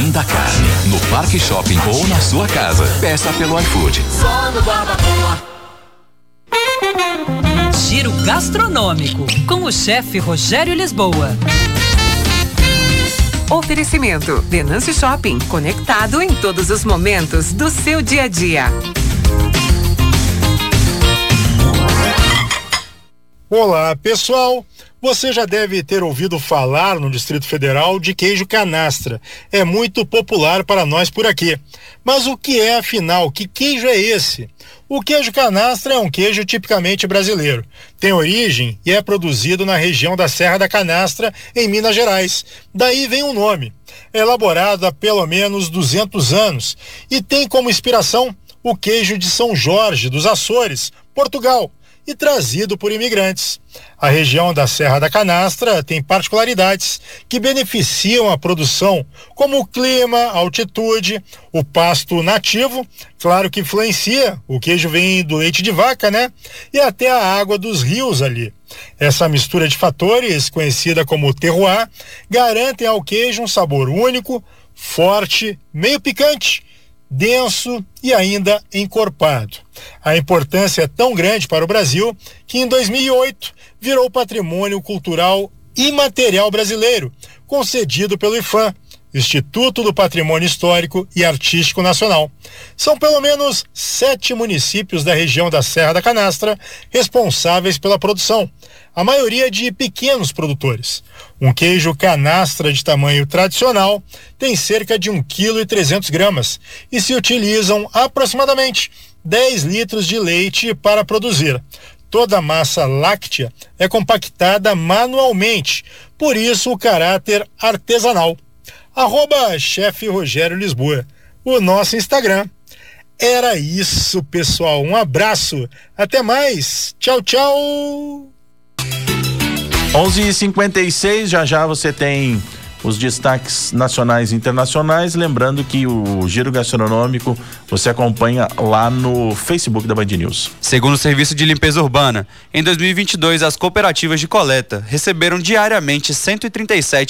além da carne. No Parque Shopping ou na sua casa. Peça pelo iFood. Só no Giro Gastronômico, com o chefe Rogério Lisboa. Oferecimento: Venâncio Shopping, conectado em todos os momentos do seu dia a dia. Olá, pessoal. Você já deve ter ouvido falar no Distrito Federal de queijo canastra. É muito popular para nós por aqui. Mas o que é afinal? Que queijo é esse? O queijo canastra é um queijo tipicamente brasileiro. Tem origem e é produzido na região da Serra da Canastra, em Minas Gerais. Daí vem o nome. É elaborado há pelo menos 200 anos e tem como inspiração o queijo de São Jorge, dos Açores, Portugal e trazido por imigrantes. A região da Serra da Canastra tem particularidades que beneficiam a produção, como o clima, a altitude, o pasto nativo, claro que influencia, o queijo vem do leite de vaca, né? E até a água dos rios ali. Essa mistura de fatores, conhecida como terroir, garantem ao queijo um sabor único, forte, meio picante denso e ainda encorpado. A importância é tão grande para o Brasil que em 2008 virou patrimônio cultural imaterial brasileiro, concedido pelo IFAM, Instituto do Patrimônio Histórico e Artístico Nacional. São pelo menos sete municípios da região da Serra da Canastra responsáveis pela produção, a maioria de pequenos produtores. Um queijo canastra de tamanho tradicional tem cerca de 1,3 kg gramas e se utilizam aproximadamente 10 litros de leite para produzir. Toda a massa láctea é compactada manualmente, por isso o caráter artesanal arroba chefe Rogério Lisboa, o nosso Instagram. Era isso, pessoal. Um abraço. Até mais. Tchau, tchau. 11:56 já já você tem os destaques nacionais e internacionais. Lembrando que o Giro Gastronômico você acompanha lá no Facebook da Band News. Segundo o Serviço de Limpeza Urbana, em 2022 as cooperativas de coleta receberam diariamente 137